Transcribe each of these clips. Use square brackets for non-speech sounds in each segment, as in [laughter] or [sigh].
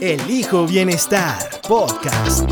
Elijo Bienestar Podcast.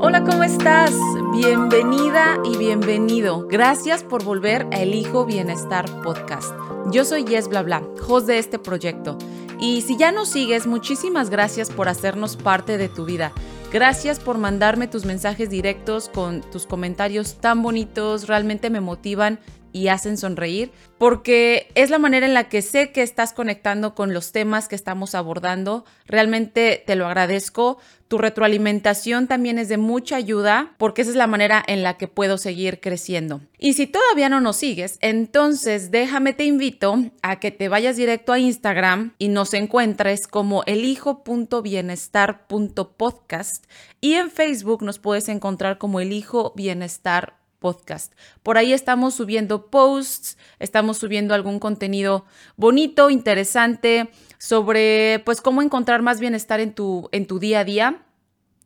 Hola, ¿cómo estás? Bienvenida y bienvenido. Gracias por volver a Elijo Bienestar Podcast. Yo soy Yes Bla Bla, host de este proyecto. Y si ya nos sigues, muchísimas gracias por hacernos parte de tu vida. Gracias por mandarme tus mensajes directos con tus comentarios tan bonitos, realmente me motivan y hacen sonreír, porque es la manera en la que sé que estás conectando con los temas que estamos abordando. Realmente te lo agradezco. Tu retroalimentación también es de mucha ayuda, porque esa es la manera en la que puedo seguir creciendo. Y si todavía no nos sigues, entonces déjame te invito a que te vayas directo a Instagram y nos encuentres como elijo.bienestar.podcast y en Facebook nos puedes encontrar como elijo bienestar podcast. Por ahí estamos subiendo posts, estamos subiendo algún contenido bonito, interesante sobre pues cómo encontrar más bienestar en tu en tu día a día.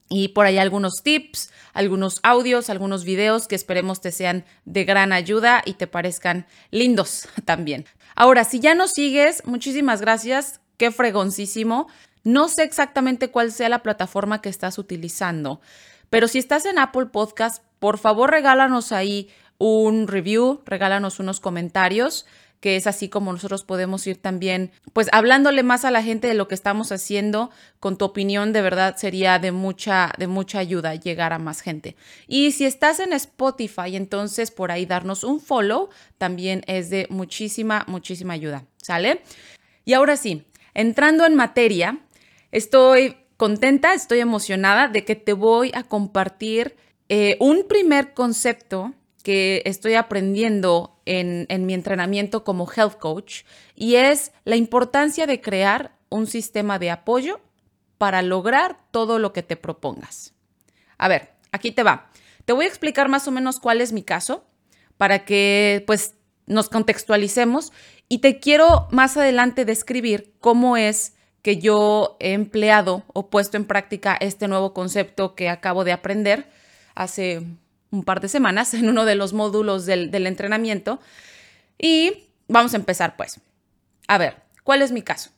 Y por ahí algunos tips, algunos audios, algunos videos que esperemos te sean de gran ayuda y te parezcan lindos [laughs] también. Ahora, si ya nos sigues, muchísimas gracias. Qué fregoncísimo. No sé exactamente cuál sea la plataforma que estás utilizando, pero si estás en Apple Podcast, por favor regálanos ahí un review, regálanos unos comentarios que es así como nosotros podemos ir también, pues hablándole más a la gente de lo que estamos haciendo, con tu opinión de verdad sería de mucha, de mucha ayuda llegar a más gente. Y si estás en Spotify, entonces por ahí darnos un follow también es de muchísima, muchísima ayuda, ¿sale? Y ahora sí, entrando en materia, estoy contenta, estoy emocionada de que te voy a compartir eh, un primer concepto que estoy aprendiendo en, en mi entrenamiento como health coach y es la importancia de crear un sistema de apoyo para lograr todo lo que te propongas. A ver, aquí te va. Te voy a explicar más o menos cuál es mi caso para que pues nos contextualicemos y te quiero más adelante describir cómo es que yo he empleado o puesto en práctica este nuevo concepto que acabo de aprender hace un par de semanas en uno de los módulos del, entrenamiento. Y vamos a empezar pues. A ver, ¿cuál es mi caso?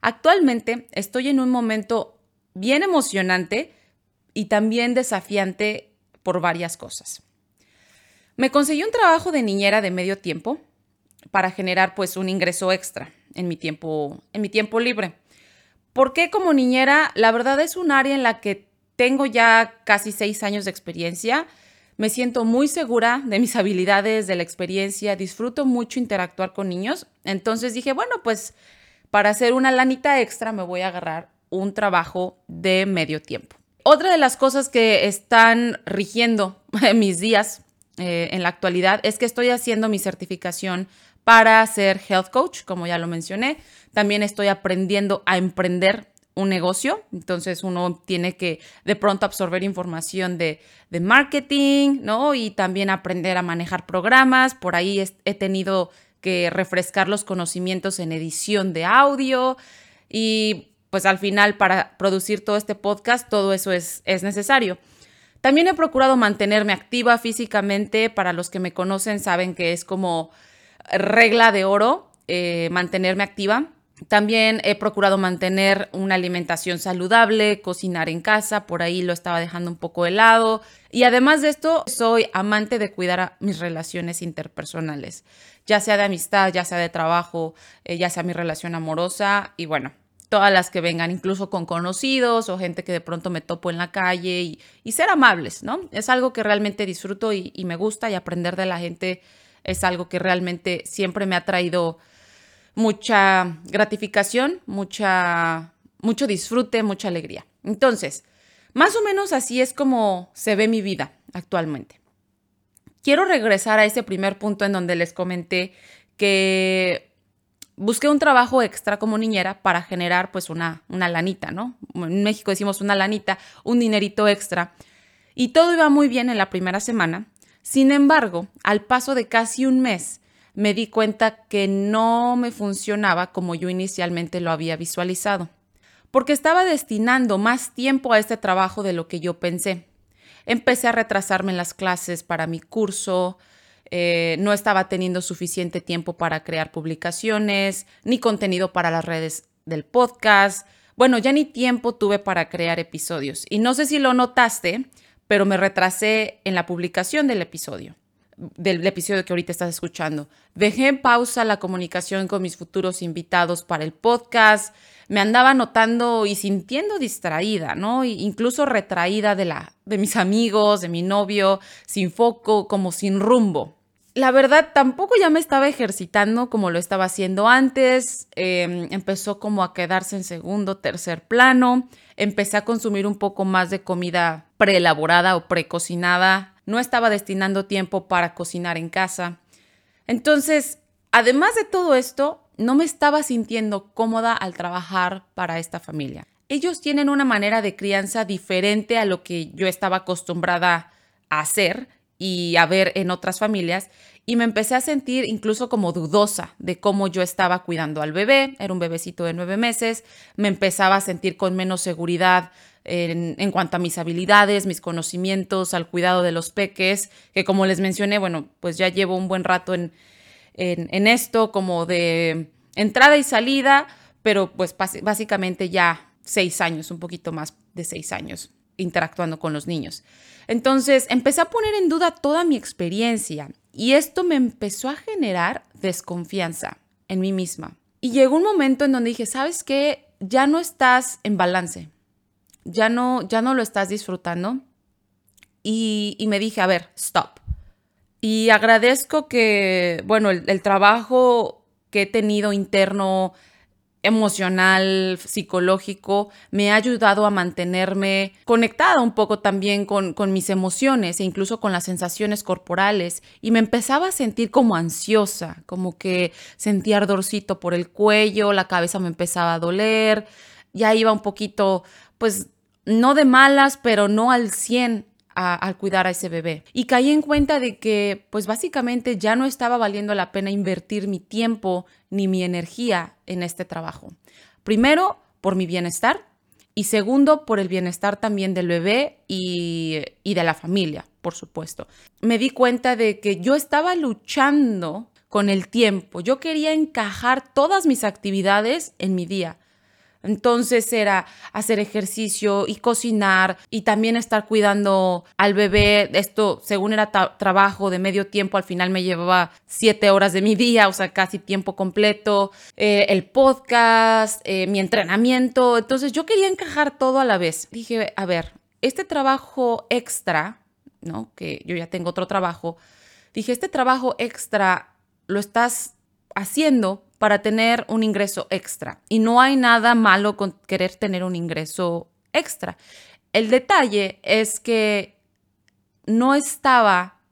Actualmente estoy en un momento bien emocionante y también desafiante por varias cosas. Me conseguí un trabajo de niñera de medio tiempo para generar pues un ingreso extra en mi tiempo, en mi tiempo libre. ¿Por qué como niñera? La verdad es un área en la que tengo ya casi seis años de experiencia. Me siento muy segura de mis [laughs] habilidades, de la experiencia, disfruto mucho interactuar con niños. Entonces dije, bueno, pues para hacer una lanita extra me voy a agarrar un trabajo de medio tiempo. Otra de las cosas que están rigiendo [laughs] mis días eh, en la actualidad es que estoy haciendo mi certificación para ser health coach, como ya lo mencioné. También estoy aprendiendo a emprender un negocio, entonces uno tiene que de pronto absorber información de, marketing, ¿no? Y también aprender a manejar programas. Por ahí he tenido que refrescar los conocimientos en edición de audio y pues al final para producir todo este podcast todo eso es, es necesario. También he procurado mantenerme activa físicamente. Para los que me conocen saben que es como regla de oro eh, mantenerme activa. También he procurado mantener una alimentación saludable, cocinar en casa, por ahí lo estaba dejando un poco de lado. Y además de esto, soy amante de cuidar mis relaciones interpersonales, ya sea de amistad, ya sea de trabajo, eh, ya sea mi relación amorosa y bueno, todas las que vengan, incluso con conocidos o gente que de pronto me topo en la calle y, ser amables, ¿no? Es algo que realmente disfruto y, y me gusta y aprender de la gente es algo que realmente siempre me ha traído mucha gratificación, mucha, mucho disfrute, mucha alegría. Entonces, más o menos así es como se ve mi vida actualmente. Quiero regresar a ese primer punto en donde les comenté que busqué un trabajo extra como niñera para generar pues una, una lanita, ¿no? En México decimos una lanita, un dinerito extra. Y todo iba muy bien en la primera semana. Sin embargo, al paso de casi un mes, me di cuenta que no me funcionaba como yo inicialmente lo había visualizado, porque estaba destinando más tiempo a este trabajo de lo que yo pensé. Empecé a retrasarme en las clases para mi curso, eh, no estaba teniendo suficiente tiempo para crear publicaciones, ni contenido para las redes del podcast. Bueno, ya ni tiempo tuve para crear episodios. Y no sé si lo notaste, pero me retrasé en la publicación del episodio, del episodio que ahorita estás escuchando. Dejé en pausa la comunicación con mis futuros invitados para el podcast. Me andaba notando y sintiendo distraída, ¿no? Incluso retraída de, la, de mis amigos, de mi novio, sin foco, como sin rumbo la verdad, tampoco ya me estaba ejercitando como lo estaba haciendo antes. Em, empezó como a quedarse en segundo, tercer plano. Empecé a consumir un poco más de comida preelaborada o precocinada. No estaba destinando tiempo para cocinar en casa. Entonces, además de todo esto, no me estaba sintiendo cómoda al trabajar para esta familia. Ellos tienen una manera de crianza diferente a lo que yo estaba acostumbrada a hacer y a ver en otras familias y me empecé a sentir incluso como dudosa de cómo yo estaba cuidando al bebé, era un bebecito de nueve meses, me empezaba a sentir con menos seguridad en, cuanto a mis habilidades, mis conocimientos, al cuidado de los peques, que como les mencioné, bueno, pues ya llevo un buen rato en, en esto como de entrada y salida, pero pues básicamente ya seis años, un poquito más de seis años interactuando con los niños. Entonces empecé a poner en duda toda mi experiencia y esto me empezó a generar desconfianza en mí misma. Y llegó un momento en donde dije, ¿sabes qué? Ya no estás en balance, ya no, ya no lo estás disfrutando. Y, me dije, a ver, stop. Y agradezco que, bueno, el trabajo que he tenido interno emocional, psicológico, me ha ayudado a mantenerme conectada un poco también con, mis emociones e incluso con las sensaciones corporales. Y me empezaba a sentir como ansiosa, como que sentía ardorcito por el cuello, la cabeza me empezaba a doler, ya iba un poquito, pues, no de malas, pero no al 100 al cuidar a ese bebé. Y caí en cuenta de que, pues básicamente ya no estaba valiendo la pena invertir mi tiempo ni mi energía en este trabajo. Primero, por mi bienestar y segundo, por el bienestar también del bebé y, y de la familia, por supuesto. Me di cuenta de que yo estaba luchando con el tiempo. Yo quería encajar todas mis actividades en mi día entonces era hacer ejercicio y cocinar y también estar cuidando al bebé. Esto, según era trabajo de medio tiempo, al final me llevaba siete horas de mi día, o sea, casi tiempo completo. Eh, el podcast, eh, mi entrenamiento. Entonces yo quería encajar todo a la vez. Dije, a ver, este trabajo extra, ¿no? Que yo ya tengo otro trabajo. Dije, este trabajo extra lo estás haciendo para tener un ingreso extra. Y no hay nada malo con querer tener un ingreso extra. El detalle es que no estaba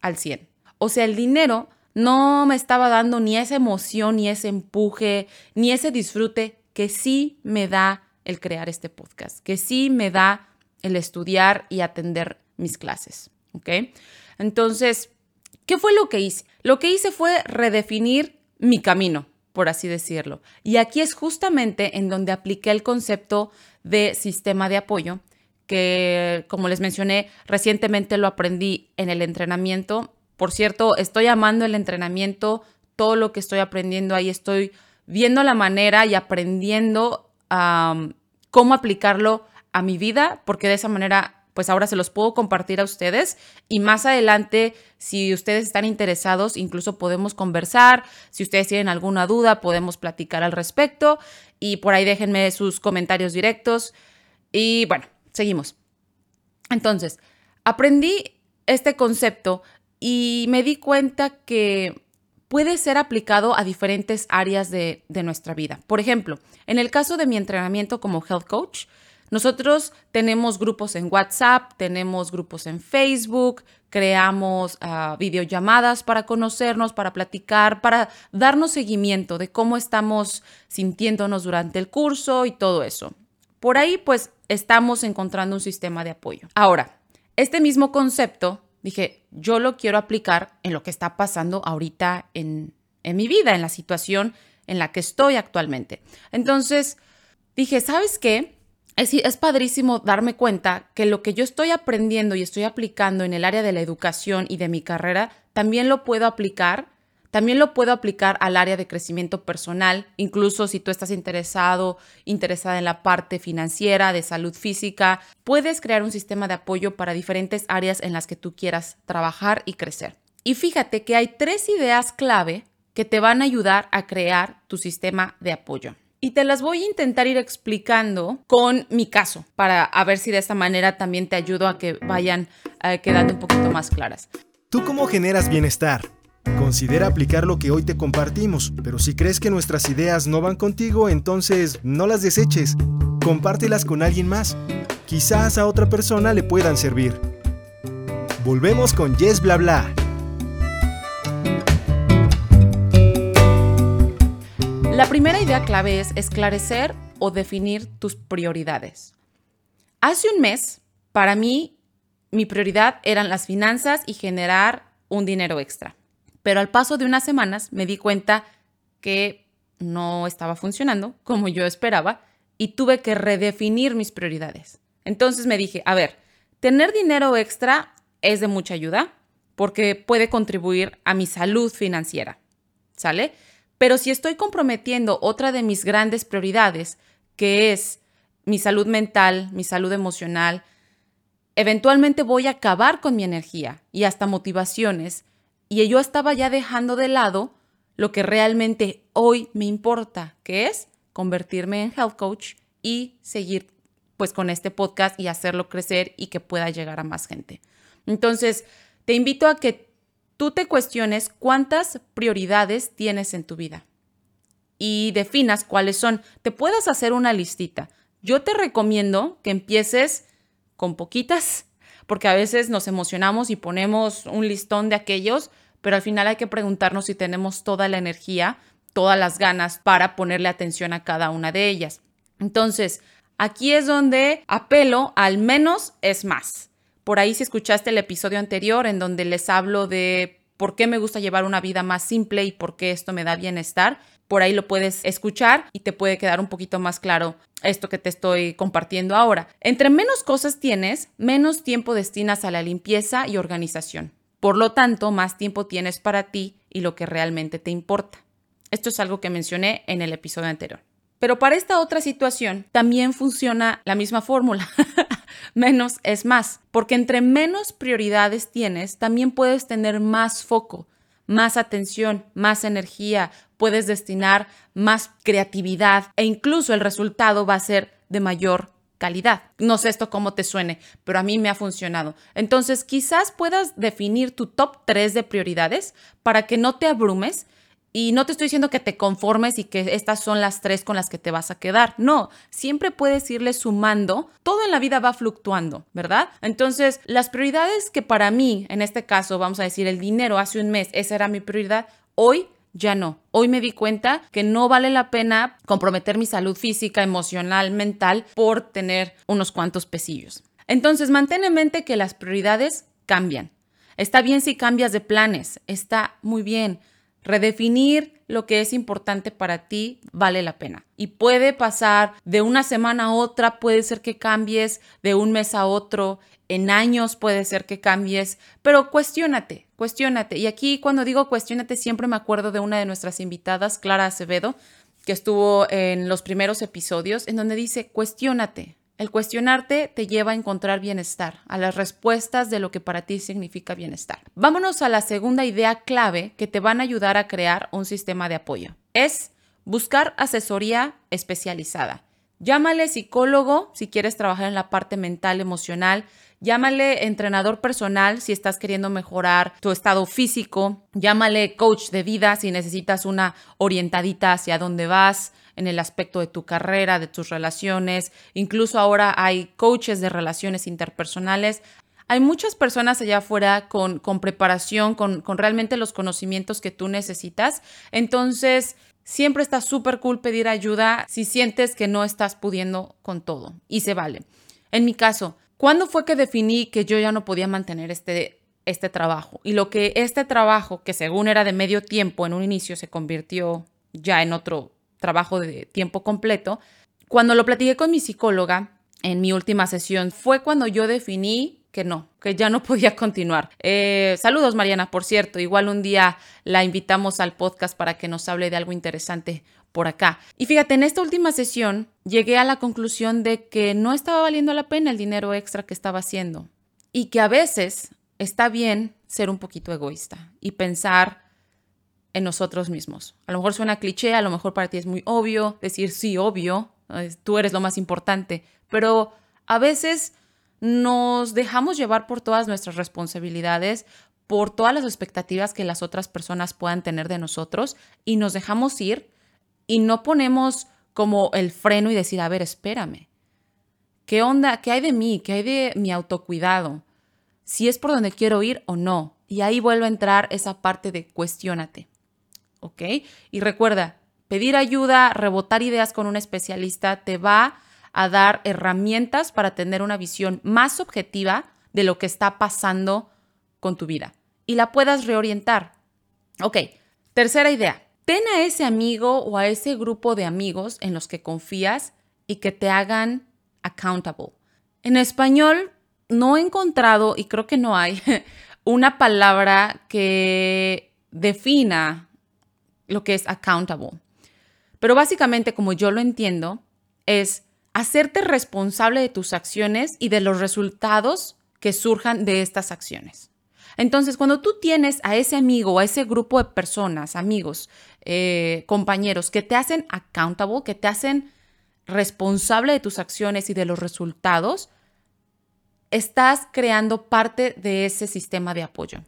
al 100. O sea, el dinero no me estaba dando ni esa emoción, ni ese empuje, ni ese disfrute que sí me da el crear este podcast, que sí me da el estudiar y atender mis clases. ¿Ok? Entonces, ¿qué fue lo que hice? Lo que hice fue redefinir mi camino, por así decirlo. Y aquí es justamente en donde apliqué el concepto de sistema de apoyo, que como les mencioné, recientemente lo aprendí en el entrenamiento. Por cierto, estoy amando el entrenamiento, todo lo que estoy aprendiendo ahí, estoy viendo la manera y aprendiendo cómo aplicarlo a mi vida, porque de esa manera pues ahora se los puedo compartir a ustedes y más adelante, si ustedes están interesados, incluso podemos conversar, si ustedes tienen alguna duda, podemos platicar al respecto y por ahí déjenme sus comentarios directos y bueno, seguimos. Entonces, aprendí este concepto y me di cuenta que puede ser aplicado a diferentes áreas de, nuestra vida. Por ejemplo, en el caso de mi entrenamiento como health coach, Nosotros tenemos grupos en WhatsApp, tenemos grupos en Facebook, creamos uh, videollamadas para conocernos, para platicar, para darnos seguimiento de cómo estamos sintiéndonos durante el curso y todo eso. Por ahí pues estamos encontrando un sistema de apoyo. Ahora, este mismo concepto, dije, yo lo quiero aplicar en lo que está pasando ahorita en, en mi vida, en la situación en la que estoy actualmente. Entonces, dije, ¿sabes qué? Es, es, padrísimo darme cuenta que lo que yo estoy aprendiendo y estoy aplicando en el área de la educación y de mi carrera, también lo puedo aplicar, también lo puedo aplicar al área de crecimiento personal, incluso si tú estás interesado, interesada en la parte financiera, de salud física, puedes crear un sistema de apoyo para diferentes áreas en las que tú quieras trabajar y crecer. Y fíjate que hay tres ideas clave que te van a ayudar a crear tu sistema de apoyo y te las voy a intentar ir explicando con mi caso para a ver si de esta manera también te ayudo a que vayan eh, quedando un poquito más claras. ¿Tú cómo generas bienestar? Considera aplicar lo que hoy te compartimos, pero si crees que nuestras ideas no van contigo, entonces no las deseches. Compártelas con alguien más. Quizás a otra persona le puedan servir. Volvemos con Yes Bla Bla. La primera idea clave es esclarecer o definir tus prioridades. Hace un mes, para mí, mi prioridad eran las finanzas y generar un dinero extra. Pero al paso de unas semanas me di cuenta que no estaba funcionando como yo esperaba y tuve que redefinir mis prioridades. Entonces me dije, a ver, tener dinero extra es de mucha ayuda porque puede contribuir a mi salud financiera. ¿Sale? Pero si estoy comprometiendo otra de mis grandes prioridades, que es mi salud mental, mi salud emocional, eventualmente voy a acabar con mi energía y hasta motivaciones. Y yo estaba ya dejando de lado lo que realmente hoy me importa, que es convertirme en health coach y seguir pues con este podcast y hacerlo crecer y que pueda llegar a más gente. Entonces, te invito a que tú te cuestiones cuántas prioridades tienes en tu vida y definas cuáles son. Te puedas hacer una listita. Yo te recomiendo que empieces con poquitas, porque a veces nos emocionamos y ponemos un listón de aquellos, pero al final hay que preguntarnos si tenemos toda la energía, todas las ganas para ponerle atención a cada una de ellas. Entonces, aquí es donde apelo al menos es más. Por ahí si escuchaste el episodio anterior en donde les hablo de por qué me gusta llevar una vida más simple y por qué esto me da bienestar, por ahí lo puedes escuchar y te puede quedar un poquito más claro esto que te estoy compartiendo ahora. Entre menos cosas tienes, menos tiempo destinas a la limpieza y organización. Por lo tanto, más tiempo tienes para ti y lo que realmente te importa. Esto es algo que mencioné en el episodio anterior. Pero para esta otra situación también funciona la misma fórmula. [laughs] menos es más, porque entre menos prioridades tienes, también puedes tener más foco, más atención, más energía, puedes destinar más creatividad e incluso el resultado va a ser de mayor calidad. No sé esto cómo te suene, pero a mí me ha funcionado. Entonces, quizás puedas definir tu top 3 de prioridades para que no te abrumes y no te estoy diciendo que te conformes y que estas son las tres con las que te vas a quedar. No, siempre puedes irle sumando. Todo en la vida va fluctuando, ¿verdad? Entonces, las prioridades que para mí, en este caso, vamos a decir, el dinero hace un mes, esa era mi prioridad, hoy ya no. Hoy me di cuenta que no vale la pena comprometer mi salud física, emocional, mental por tener unos cuantos pesillos. Entonces, mantén en mente que las prioridades cambian. Está bien si cambias de planes, está muy bien Redefinir lo que es importante para ti vale la pena. Y puede pasar de una semana a otra, puede ser que cambies, de un mes a otro, en años puede ser que cambies, pero cuestiónate, cuestiónate. Y aquí cuando digo cuestiónate siempre me acuerdo de una de nuestras invitadas, Clara Acevedo, que estuvo en los primeros episodios, en donde dice, cuestiónate, el cuestionarte te lleva a encontrar bienestar, a las respuestas de lo que para ti significa bienestar. Vámonos a la segunda idea clave que te van a ayudar a crear un sistema de apoyo. Es buscar asesoría especializada. Llámale psicólogo si quieres trabajar en la parte mental, emocional. Llámale entrenador personal si estás queriendo mejorar tu estado físico. Llámale coach de vida si necesitas una orientadita hacia dónde vas en el aspecto de tu carrera, de tus relaciones. Incluso ahora hay coaches de relaciones interpersonales. Hay muchas personas allá afuera con, con preparación, con, con realmente los conocimientos que tú necesitas. Entonces, siempre está súper cool pedir ayuda si sientes que no estás pudiendo con todo y se vale. En mi caso, ¿cuándo fue que definí que yo ya no podía mantener este, este trabajo? Y lo que este trabajo, que según era de medio tiempo en un inicio, se convirtió ya en otro trabajo de tiempo completo. Cuando lo platiqué con mi psicóloga en mi última sesión, fue cuando yo definí que no, que ya no [laughs] podía continuar. Eh, saludos, Mariana, por cierto. Igual un día la invitamos al podcast para que nos hable de algo interesante por acá. Y fíjate, en esta última sesión llegué a la conclusión de que no estaba valiendo la pena el dinero extra que estaba haciendo y que a veces está bien ser un poquito egoísta y pensar en nosotros mismos. A lo mejor suena cliché, a lo mejor para ti es muy obvio decir sí, obvio, tú eres lo más importante, pero a veces nos dejamos llevar por todas nuestras responsabilidades, por todas las expectativas que las otras personas puedan tener de nosotros y nos dejamos ir y no ponemos como el freno y decir, a ver, espérame, ¿qué onda? ¿Qué hay de mí? ¿Qué hay de mi autocuidado? Si es por donde quiero ir o no. Y ahí vuelve a entrar esa parte de cuestiónate. ¿Ok? Y recuerda, pedir ayuda, rebotar ideas con un especialista te va a dar herramientas para tener una visión más objetiva de lo que está pasando con tu vida y la puedas reorientar. Ok, tercera idea, Ten a ese amigo o a ese grupo de amigos en los que confías y que te hagan accountable. En español no he encontrado, y creo que no hay, [laughs] una palabra que defina lo que es accountable. Pero básicamente, como yo lo entiendo, es hacerte responsable de tus acciones y de los resultados que surjan de estas acciones. Entonces, cuando tú tienes a ese amigo a ese grupo de personas, amigos, eh, compañeros, que te hacen accountable, que te hacen responsable de tus acciones y de los resultados, estás creando parte de ese sistema de apoyo.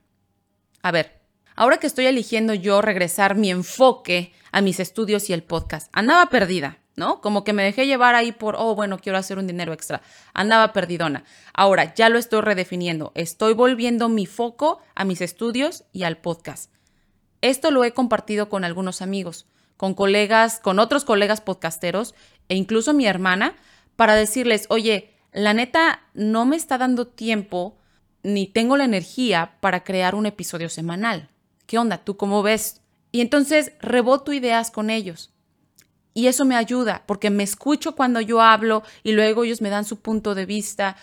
A ver, ahora que estoy eligiendo yo regresar mi enfoque a mis estudios y el podcast, andaba perdida. ¿no? Como que me dejé llevar ahí por, oh, bueno, quiero hacer un dinero extra. Andaba perdidona. Ahora ya lo estoy redefiniendo. Estoy volviendo mi foco a mis estudios y al podcast. Esto lo he compartido con algunos amigos, con colegas, con otros colegas podcasteros e incluso mi hermana para decirles, oye, la neta no me está dando tiempo ni tengo la energía para crear un episodio semanal. ¿Qué onda? ¿Tú cómo ves? Y entonces reboto ideas con ellos y eso me ayuda porque me escucho cuando yo hablo y luego ellos me dan su punto de vista.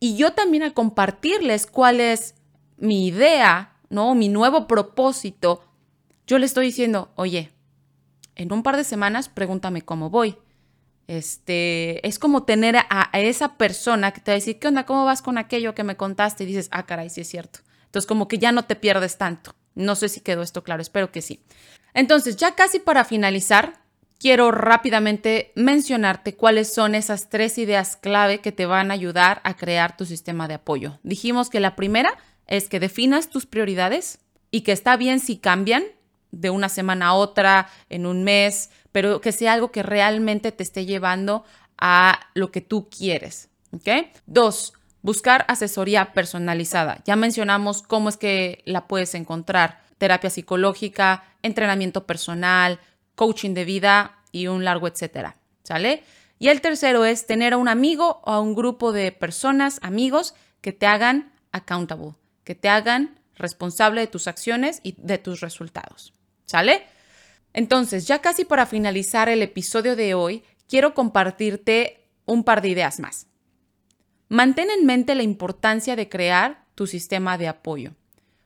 Y yo también al compartirles cuál es mi idea, ¿no? Mi nuevo propósito, yo le estoy diciendo, oye, en un par de semanas pregúntame cómo voy. Este, es como tener a, a, esa persona que te va a decir, ¿qué onda? ¿Cómo vas con aquello que me contaste? Y dices, ah, caray, sí es cierto. Entonces, como que ya no te pierdes tanto. No sé si quedó esto claro, espero que sí. Entonces, ya casi para finalizar, quiero rápidamente mencionarte cuáles son esas tres ideas clave que te van a ayudar a crear tu sistema de apoyo. Dijimos que la primera es que definas tus prioridades y que está bien si cambian de una semana a otra, en un mes, pero que sea algo que realmente te esté llevando a lo que tú quieres. ¿Ok? Dos, buscar asesoría personalizada. Ya mencionamos cómo es que la puedes encontrar. Terapia psicológica, entrenamiento personal, coaching de vida y un largo etcétera, ¿sale? Y el tercero es tener a un amigo o a un grupo de personas, amigos, que te hagan accountable, que te hagan responsable de tus acciones y de tus resultados, ¿sale? Entonces, ya casi para finalizar el episodio de hoy, quiero compartirte un par de ideas más. Mantén en mente la importancia de crear tu sistema de apoyo.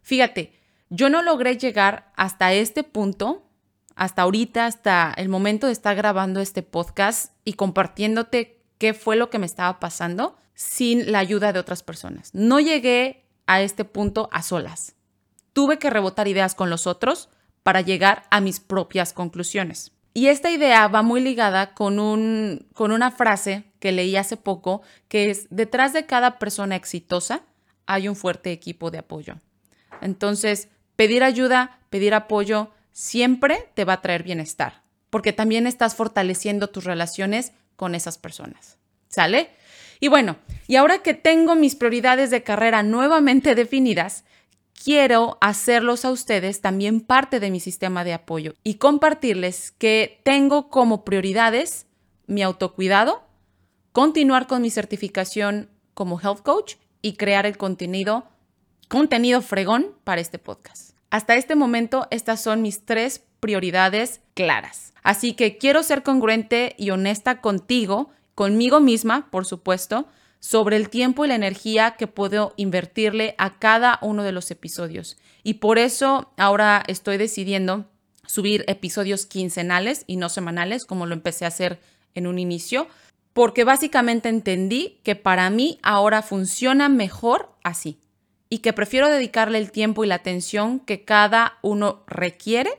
Fíjate, yo no logré llegar hasta este punto hasta ahorita, hasta el momento de estar grabando este podcast y compartiéndote qué fue lo que me estaba pasando sin la ayuda de otras personas. No llegué a este punto a solas. Tuve que rebotar ideas con los otros para llegar a mis propias conclusiones. Y esta idea va muy ligada con, un, con una frase que leí hace poco, que es, detrás de cada persona exitosa hay un fuerte equipo de apoyo. Entonces, pedir ayuda, pedir apoyo, siempre te va a traer bienestar. porque también estás fortaleciendo tus relaciones con esas personas. ¿Sale? Y bueno, y ahora que tengo mis prioridades de carrera nuevamente [laughs] definidas, quiero hacerlos a ustedes también parte de mi sistema de apoyo y compartirles que tengo como prioridades mi autocuidado, continuar con mi certificación como health coach y crear el contenido, contenido fregón para este podcast. Hasta este momento, estas son mis tres prioridades claras. Así que quiero ser congruente y honesta contigo conmigo misma, por supuesto, sobre el tiempo y la energía que puedo invertirle a cada uno de los episodios. Y por eso ahora estoy decidiendo subir episodios quincenales y no semanales, como lo empecé a hacer en un inicio, porque básicamente entendí que para mí ahora funciona mejor así y que prefiero dedicarle el tiempo y la atención que cada uno requiere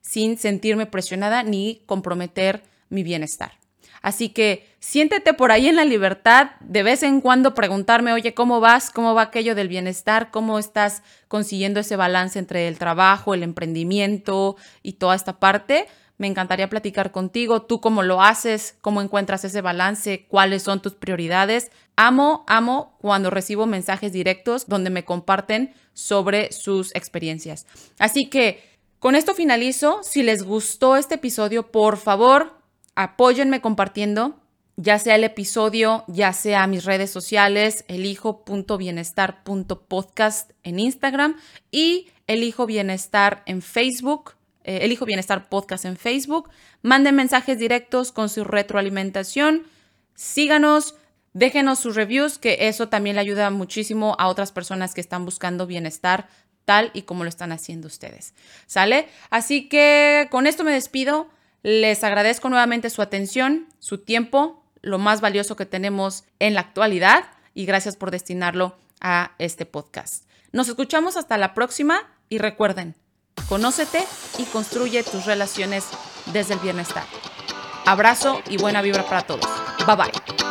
sin sentirme presionada ni comprometer mi bienestar. Así que siéntete por ahí en la libertad de vez en cuando preguntarme, oye, ¿cómo vas? ¿Cómo va aquello del bienestar? ¿Cómo estás consiguiendo ese balance entre el trabajo, el emprendimiento y toda esta parte? Me encantaría platicar contigo, tú cómo lo haces, cómo encuentras ese balance, cuáles son tus prioridades. Amo, amo cuando recibo mensajes directos donde me comparten sobre sus experiencias. Así que con esto finalizo. Si les gustó este episodio, por favor, apóyenme compartiendo, ya sea el episodio, ya sea mis redes sociales, elijo.bienestar.podcast en Instagram y Elijo Bienestar en Facebook. Eh, elijo Bienestar Podcast en Facebook. Manden mensajes directos con su retroalimentación. Síganos, déjenos sus reviews, que eso también le ayuda muchísimo a otras personas que están buscando bienestar tal y como lo están haciendo ustedes. ¿Sale? Así que con esto me despido. Les agradezco nuevamente su atención, su tiempo, lo más valioso que tenemos en la actualidad y gracias por destinarlo a este podcast. Nos escuchamos hasta la próxima y recuerden, conócete y construye tus relaciones desde el bienestar. Abrazo y buena vibra para todos. Bye bye.